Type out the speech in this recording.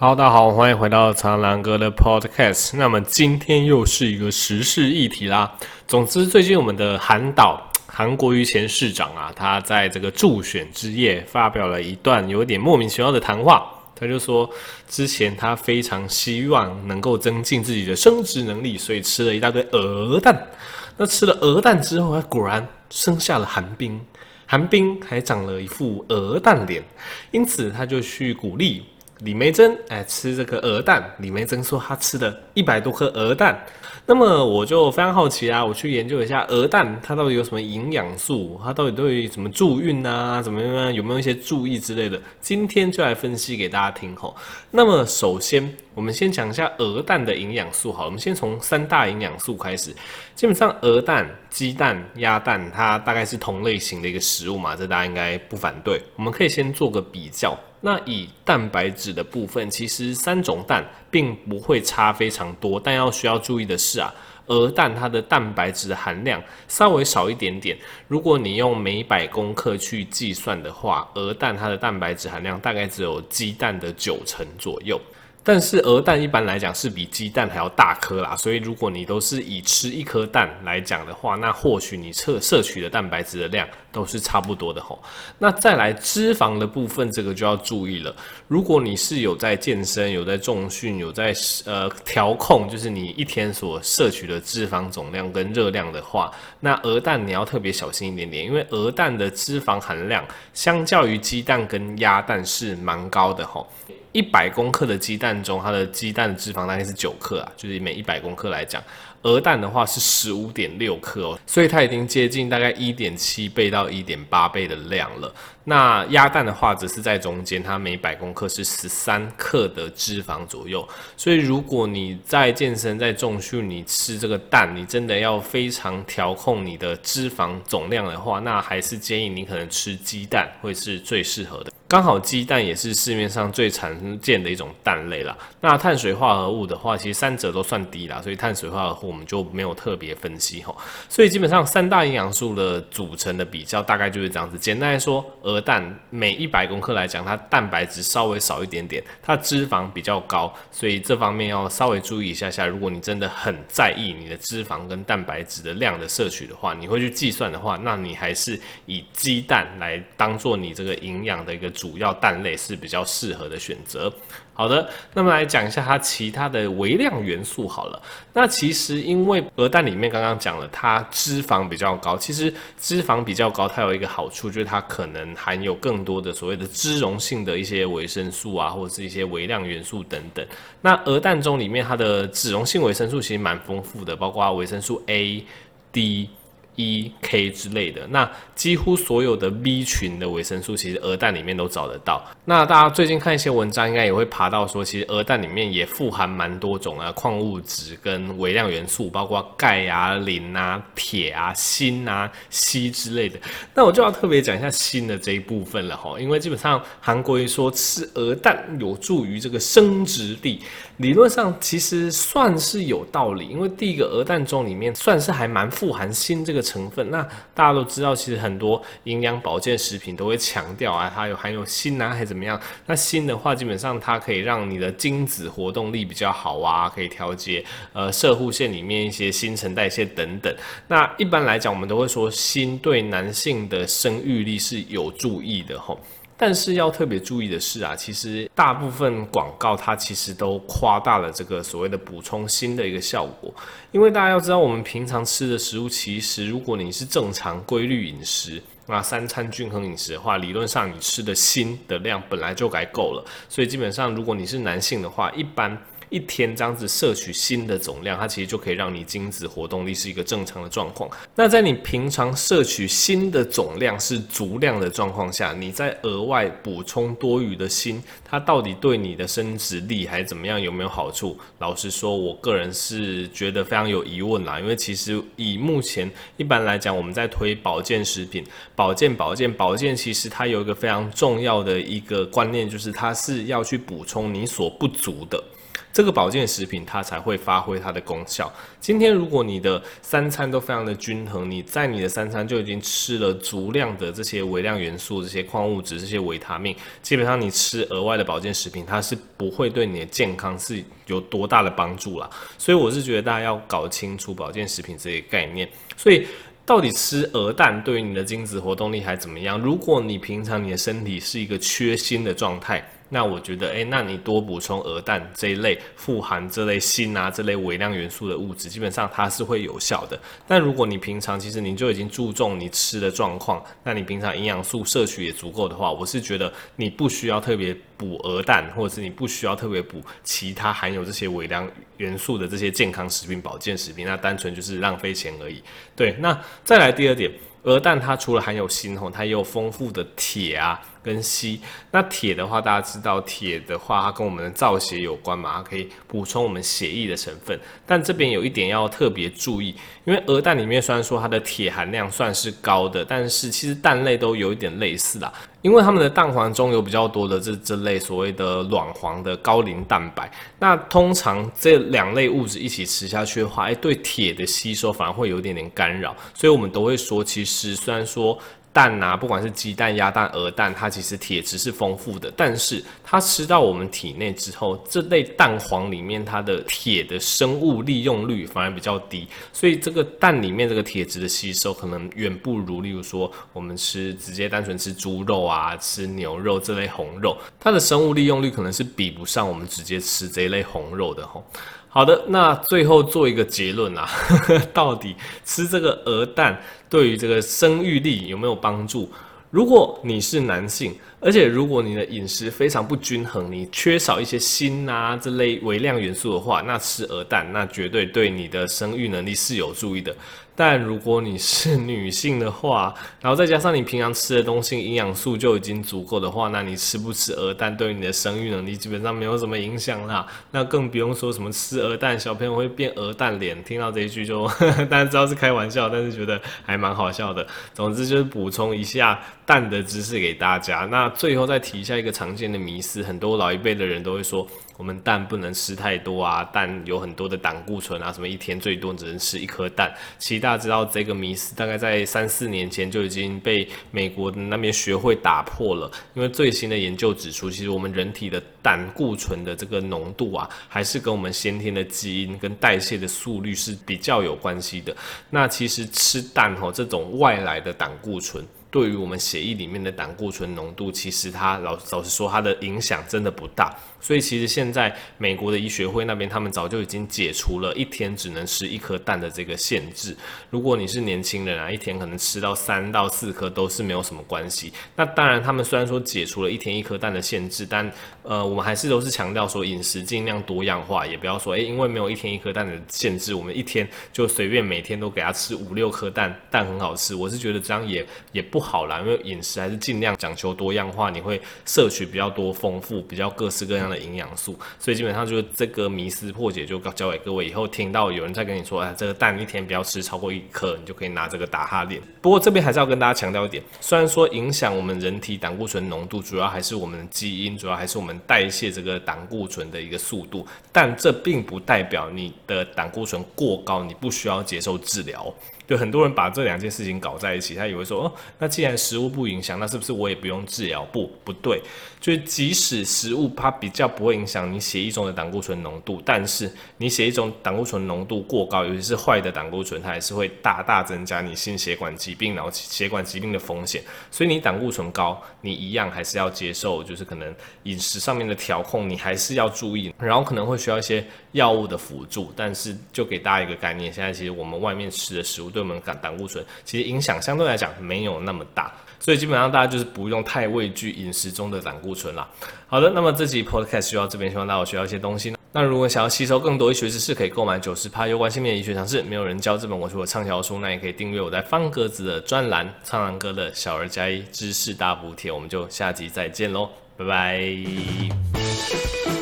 好，大家好，欢迎回到苍狼哥的 Podcast。那么今天又是一个时事议题啦。总之，最近我们的韩导韩国瑜前市长啊，他在这个助选之夜发表了一段有点莫名其妙的谈话。他就说，之前他非常希望能够增进自己的生殖能力，所以吃了一大堆鹅蛋。那吃了鹅蛋之后，他果然生下了韩冰，韩冰还长了一副鹅蛋脸，因此他就去鼓励。李梅珍哎，吃这个鹅蛋。李梅珍说她吃了一百多颗鹅蛋。那么我就非常好奇啊，我去研究一下鹅蛋它到底有什么营养素，它到底对于什么助孕啊，怎么样，有没有一些注意之类的？今天就来分析给大家听吼。那么首先，我们先讲一下鹅蛋的营养素好，我们先从三大营养素开始。基本上，鹅蛋、鸡蛋、鸭蛋，它大概是同类型的一个食物嘛，这大家应该不反对。我们可以先做个比较。那以蛋白质的部分，其实三种蛋并不会差非常多，但要需要注意的是啊，鹅蛋它的蛋白质含量稍微少一点点。如果你用每百公克去计算的话，鹅蛋它的蛋白质含量大概只有鸡蛋的九成左右。但是鹅蛋一般来讲是比鸡蛋还要大颗啦，所以如果你都是以吃一颗蛋来讲的话，那或许你摄摄取的蛋白质的量都是差不多的吼。那再来脂肪的部分，这个就要注意了。如果你是有在健身、有在重训、有在呃调控，就是你一天所摄取的脂肪总量跟热量的话，那鹅蛋你要特别小心一点点，因为鹅蛋的脂肪含量相较于鸡蛋跟鸭蛋是蛮高的吼。一百公克的鸡蛋中，它的鸡蛋的脂肪大概是九克啊，就是每一百公克来讲，鹅蛋的话是十五点六克哦，所以它已经接近大概一点七倍到一点八倍的量了。那鸭蛋的话则是在中间，它每百公克是十三克的脂肪左右。所以如果你在健身、在重训，你吃这个蛋，你真的要非常调控你的脂肪总量的话，那还是建议你可能吃鸡蛋会是最适合的。刚好鸡蛋也是市面上最常见的一种蛋类啦。那碳水化合物的话，其实三者都算低啦，所以碳水化合物我们就没有特别分析吼。所以基本上三大营养素的组成的比较大概就是这样子。简单来说，鹅蛋每一百公克来讲，它蛋白质稍微少一点点，它脂肪比较高，所以这方面要稍微注意一下下。如果你真的很在意你的脂肪跟蛋白质的量的摄取的话，你会去计算的话，那你还是以鸡蛋来当做你这个营养的一个。主要蛋类是比较适合的选择。好的，那么来讲一下它其他的微量元素好了。那其实因为鹅蛋里面刚刚讲了，它脂肪比较高。其实脂肪比较高，它有一个好处，就是它可能含有更多的所谓的脂溶性的一些维生素啊，或者是一些微量元素等等。那鹅蛋中里面它的脂溶性维生素其实蛮丰富的，包括维生素 A、D。E、K 之类的，那几乎所有的 B 群的维生素，其实鹅蛋里面都找得到。那大家最近看一些文章，应该也会爬到说，其实鹅蛋里面也富含蛮多种啊矿物质跟微量元素，包括钙啊、磷啊、铁啊、锌啊、硒之类的。那我就要特别讲一下锌的这一部分了哈，因为基本上韩国人说吃鹅蛋有助于这个生殖力，理论上其实算是有道理，因为第一个鹅蛋中里面算是还蛮富含锌这个。成分，那大家都知道，其实很多营养保健食品都会强调啊，它有含有锌啊，还是怎么样？那锌的话，基本上它可以让你的精子活动力比较好啊，可以调节呃射护腺里面一些新陈代谢等等。那一般来讲，我们都会说锌对男性的生育力是有助益的吼。但是要特别注意的是啊，其实大部分广告它其实都夸大了这个所谓的补充锌的一个效果，因为大家要知道，我们平常吃的食物，其实如果你是正常规律饮食，那三餐均衡饮食的话，理论上你吃的锌的量本来就该够了，所以基本上如果你是男性的话，一般。一天这样子摄取锌的总量，它其实就可以让你精子活动力是一个正常的状况。那在你平常摄取锌的总量是足量的状况下，你再额外补充多余的锌，它到底对你的生殖力还是怎么样，有没有好处？老实说，我个人是觉得非常有疑问啦。因为其实以目前一般来讲，我们在推保健食品，保健、保健、保健，其实它有一个非常重要的一个观念，就是它是要去补充你所不足的。这个保健食品它才会发挥它的功效。今天如果你的三餐都非常的均衡，你在你的三餐就已经吃了足量的这些微量元素、这些矿物质、这些维他命，基本上你吃额外的保健食品，它是不会对你的健康是有多大的帮助啦。所以我是觉得大家要搞清楚保健食品这些概念。所以。到底吃鹅蛋对于你的精子活动力还怎么样？如果你平常你的身体是一个缺锌的状态。那我觉得，诶、那你多补充鹅蛋这一类富含这类锌啊这类微量元素的物质，基本上它是会有效的。但如果你平常其实你就已经注重你吃的状况，那你平常营养素摄取也足够的话，我是觉得你不需要特别补鹅蛋，或者是你不需要特别补其他含有这些微量元素的这些健康食品、保健食品，那单纯就是浪费钱而已。对，那再来第二点，鹅蛋它除了含有锌吼，它也有丰富的铁啊。跟硒，那铁的话，大家知道铁的话，它跟我们的造血有关嘛，它可以补充我们血液的成分。但这边有一点要特别注意，因为鹅蛋里面虽然说它的铁含量算是高的，但是其实蛋类都有一点类似啦，因为他们的蛋黄中有比较多的这这类所谓的卵黄的高磷蛋白。那通常这两类物质一起吃下去的话，哎，对铁的吸收反而会有一点点干扰，所以我们都会说，其实虽然说。蛋啊，不管是鸡蛋、鸭蛋、鹅蛋，它其实铁质是丰富的，但是它吃到我们体内之后，这类蛋黄里面它的铁的生物利用率反而比较低，所以这个蛋里面这个铁质的吸收可能远不如，例如说我们吃直接单纯吃猪肉啊、吃牛肉这类红肉，它的生物利用率可能是比不上我们直接吃这一类红肉的吼。好的，那最后做一个结论啊，到底吃这个鹅蛋对于这个生育力有没有帮助？如果你是男性，而且如果你的饮食非常不均衡，你缺少一些锌啊这类微量元素的话，那吃鹅蛋那绝对对你的生育能力是有助益的。但如果你是女性的话，然后再加上你平常吃的东西营养素就已经足够的话，那你吃不吃鹅蛋对于你的生育能力基本上没有什么影响啦。那更不用说什么吃鹅蛋小朋友会变鹅蛋脸，听到这一句就呵呵，大家知道是开玩笑，但是觉得还蛮好笑的。总之就是补充一下蛋的知识给大家。那最后再提一下一个常见的迷思，很多老一辈的人都会说。我们蛋不能吃太多啊，蛋有很多的胆固醇啊，什么一天最多只能吃一颗蛋。其实大家知道这个迷思，大概在三四年前就已经被美国那边学会打破了。因为最新的研究指出，其实我们人体的胆固醇的这个浓度啊，还是跟我们先天的基因跟代谢的速率是比较有关系的。那其实吃蛋吼，这种外来的胆固醇。对于我们血液里面的胆固醇浓度，其实它老老实说，它的影响真的不大。所以其实现在美国的医学会那边，他们早就已经解除了一天只能吃一颗蛋的这个限制。如果你是年轻人啊，一天可能吃到三到四颗都是没有什么关系。那当然，他们虽然说解除了一天一颗蛋的限制，但呃，我们还是都是强调说饮食尽量多样化，也不要说诶，因为没有一天一颗蛋的限制，我们一天就随便每天都给他吃五六颗蛋，蛋很好吃。我是觉得这样也也不好啦，因为饮食还是尽量讲求多样化，你会摄取比较多丰富、比较各式各样的营养素，所以基本上就是这个迷思破解就交给各位。以后听到有人在跟你说，哎，这个蛋一天不要吃超过一颗，你就可以拿这个打哈脸。不过这边还是要跟大家强调一点，虽然说影响我们人体胆固醇浓度，主要还是我们的基因，主要还是我们代代谢这个胆固醇的一个速度，但这并不代表你的胆固醇过高，你不需要接受治疗。就很多人把这两件事情搞在一起，他以为说，哦，那既然食物不影响，那是不是我也不用治疗？不，不对，就是即使食物它比较不会影响你血液中的胆固醇浓度，但是你血液中胆固醇浓度过高，尤其是坏的胆固醇，它还是会大大增加你心血管疾病、然后血管疾病的风险。所以你胆固醇高，你一样还是要接受，就是可能饮食上面的调控，你还是要注意，然后可能会需要一些药物的辅助。但是就给大家一个概念，现在其实我们外面吃的食物对我们胆胆固醇其实影响相对来讲没有那么大，所以基本上大家就是不用太畏惧饮食中的胆固醇啦。好的，那么这集 podcast 就到这边，希望大家有学到一些东西。那如果想要吸收更多医学知识，可以购买九十趴有关性别医学常识，没有人教这本我是我畅销书，那也可以订阅我在方格子的专栏苍狼哥的小儿加一知识大补帖。我们就下集再见喽，拜拜。